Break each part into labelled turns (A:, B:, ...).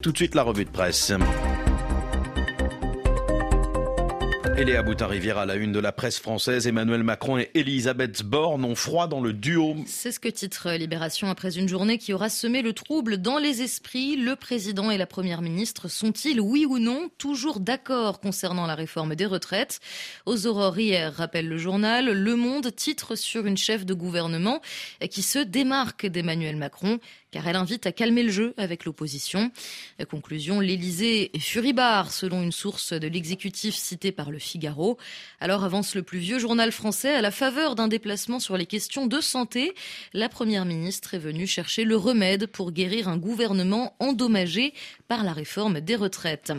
A: Tout de suite la revue de presse. Eléa Boutin-Rivière à la une de la presse française. Emmanuel Macron et Elisabeth Borne ont froid dans le duo.
B: C'est ce que titre Libération après une journée qui aura semé le trouble dans les esprits. Le président et la première ministre sont-ils, oui ou non, toujours d'accord concernant la réforme des retraites? Aux aurores hier, rappelle le journal, Le Monde titre sur une chef de gouvernement qui se démarque d'Emmanuel Macron car elle invite à calmer le jeu avec l'opposition. Conclusion, l'Élysée est furibard, selon une source de l'exécutif citée par le Figaro. Alors avance le plus vieux journal français à la faveur d'un déplacement sur les questions de santé. La première ministre est venue chercher le remède pour guérir un gouvernement endommagé par la réforme des retraites.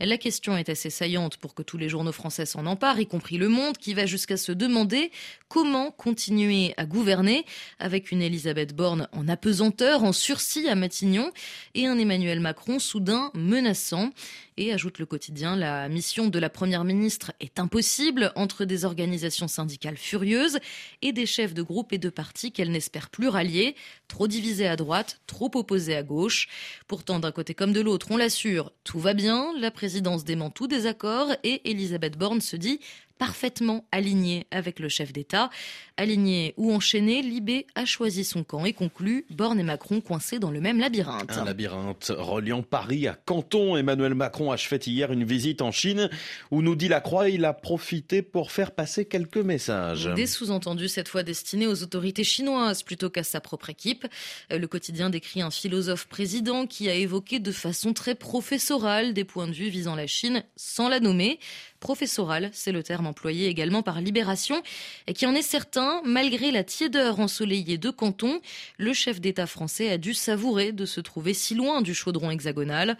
B: La question est assez saillante pour que tous les journaux français s'en emparent, y compris Le Monde, qui va jusqu'à se demander comment continuer à gouverner avec une Elisabeth Borne en apesanteur, en sursis à Matignon et un Emmanuel Macron soudain menaçant. Et ajoute le quotidien, la mission de la Première ministre est impossible entre des organisations syndicales furieuses et des chefs de groupe et de partis qu'elle n'espère plus rallier, trop divisés à droite, trop opposés à gauche. Pourtant, d'un côté comme de l'autre, on l'assure, tout va bien, la présidence dément tout désaccord et Elisabeth Borne se dit parfaitement aligné avec le chef d'État. Aligné ou enchaîné, Libé a choisi son camp et conclut Borne et Macron coincés dans le même labyrinthe.
A: Un labyrinthe reliant Paris à Canton. Emmanuel Macron a fait hier une visite en Chine où nous dit la Croix, il a profité pour faire passer quelques messages.
B: Des sous-entendus cette fois destinés aux autorités chinoises plutôt qu'à sa propre équipe. Euh, le quotidien décrit un philosophe président qui a évoqué de façon très professorale des points de vue visant la Chine sans la nommer professoral, c'est le terme employé également par Libération, et qui en est certain, malgré la tiédeur ensoleillée de Canton, le chef d'État français a dû savourer de se trouver si loin du chaudron hexagonal.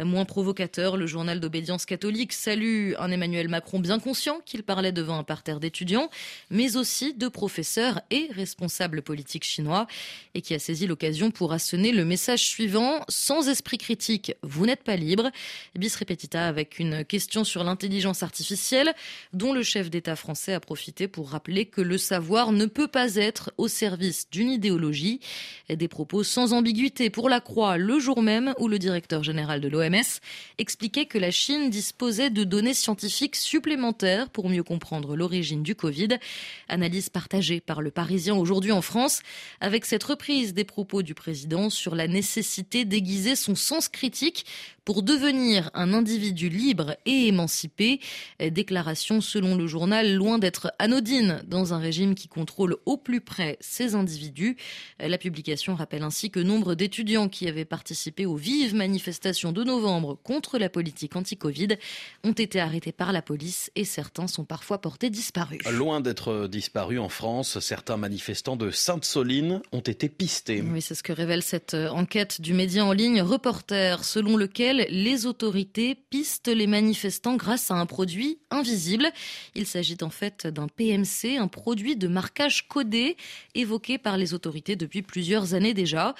B: Moins provocateur, le journal d'obédience catholique salue un Emmanuel Macron bien conscient qu'il parlait devant un parterre d'étudiants, mais aussi de professeurs et responsables politiques chinois, et qui a saisi l'occasion pour assonner le message suivant, sans esprit critique, vous n'êtes pas libre. Bis repetita avec une question sur l'intelligence artificielle, dont le chef d'État français a profité pour rappeler que le savoir ne peut pas être au service d'une idéologie. Des propos sans ambiguïté pour la Croix le jour même où le directeur général de l'OMS expliquait que la Chine disposait de données scientifiques supplémentaires pour mieux comprendre l'origine du Covid. Analyse partagée par le Parisien aujourd'hui en France, avec cette reprise des propos du président sur la nécessité d'aiguiser son sens critique pour devenir un individu libre et émancipé. Déclaration selon le journal loin d'être anodine dans un régime qui contrôle au plus près ces individus. La publication rappelle ainsi que nombre d'étudiants qui avaient participé aux vives manifestations de novembre contre la politique anti-Covid ont été arrêtés par la police et certains sont parfois portés disparus.
A: Loin d'être disparus en France, certains manifestants de Sainte-Soline ont été pistés.
B: Oui, c'est ce que révèle cette enquête du média en ligne Reporter, selon lequel les autorités pistent les manifestants grâce à un produit invisible. Il s'agit en fait d'un PMC, un produit de marquage codé évoqué par les autorités depuis plusieurs années déjà.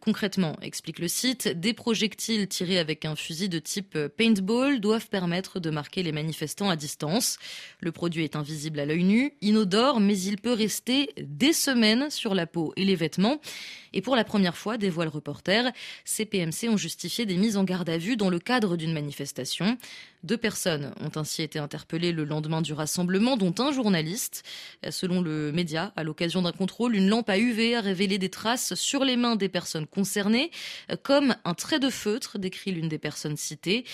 B: Concrètement, explique le site, des projectiles tirés avec un fusil de type paintball doivent permettre de marquer les manifestants à distance. Le produit est invisible à l'œil nu, inodore, mais il peut rester des semaines sur la peau et les vêtements. Et pour la première fois, dévoile le reporter, ces PMC ont justifié des mises en garde à vue dans le cadre d'une manifestation. Deux personnes ont ainsi été interpellées le lendemain du rassemblement, dont un journaliste. Selon le média, à l'occasion d'un contrôle, une lampe à UV a révélé des traces sur les mains des personnes concernées, comme un trait de feutre, décrit l'une des personnes citées,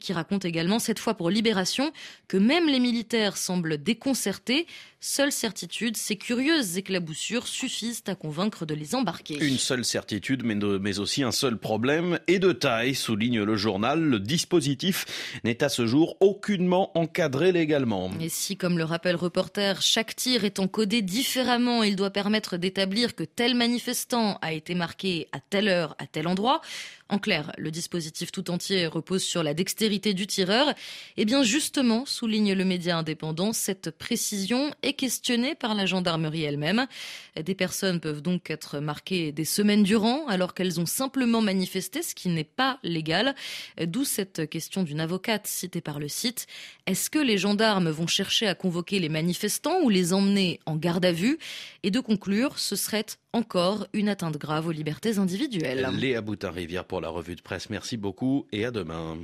B: qui raconte également, cette fois pour Libération, que même les militaires semblent déconcertés. Seule certitude, ces curieuses éclaboussures suffisent à convaincre de les embarquer.
A: Une seule certitude, mais, aussi un seul problème, et de taille, souligne le journal. Le dispositif n'est à ce jour aucunement encadré légalement.
B: Et si, comme le rappelle Reporter, chaque tir est encodé différemment, il doit permettre d'établir que tel manifestant a été marqué à telle heure, à tel endroit, en clair, le dispositif tout entier repose sur la dextérité du tireur. Et eh bien justement, souligne le média indépendant, cette précision est questionnée par la gendarmerie elle-même. Des personnes peuvent donc être marquées des semaines durant alors qu'elles ont simplement manifesté, ce qui n'est pas légal. D'où cette question d'une avocate citée par le site. Est-ce que les gendarmes vont chercher à convoquer les manifestants ou les emmener en garde à vue? Et de conclure, ce serait encore une atteinte grave aux libertés individuelles.
A: Léa Boutin-Rivière pour la revue de presse. Merci beaucoup et à demain.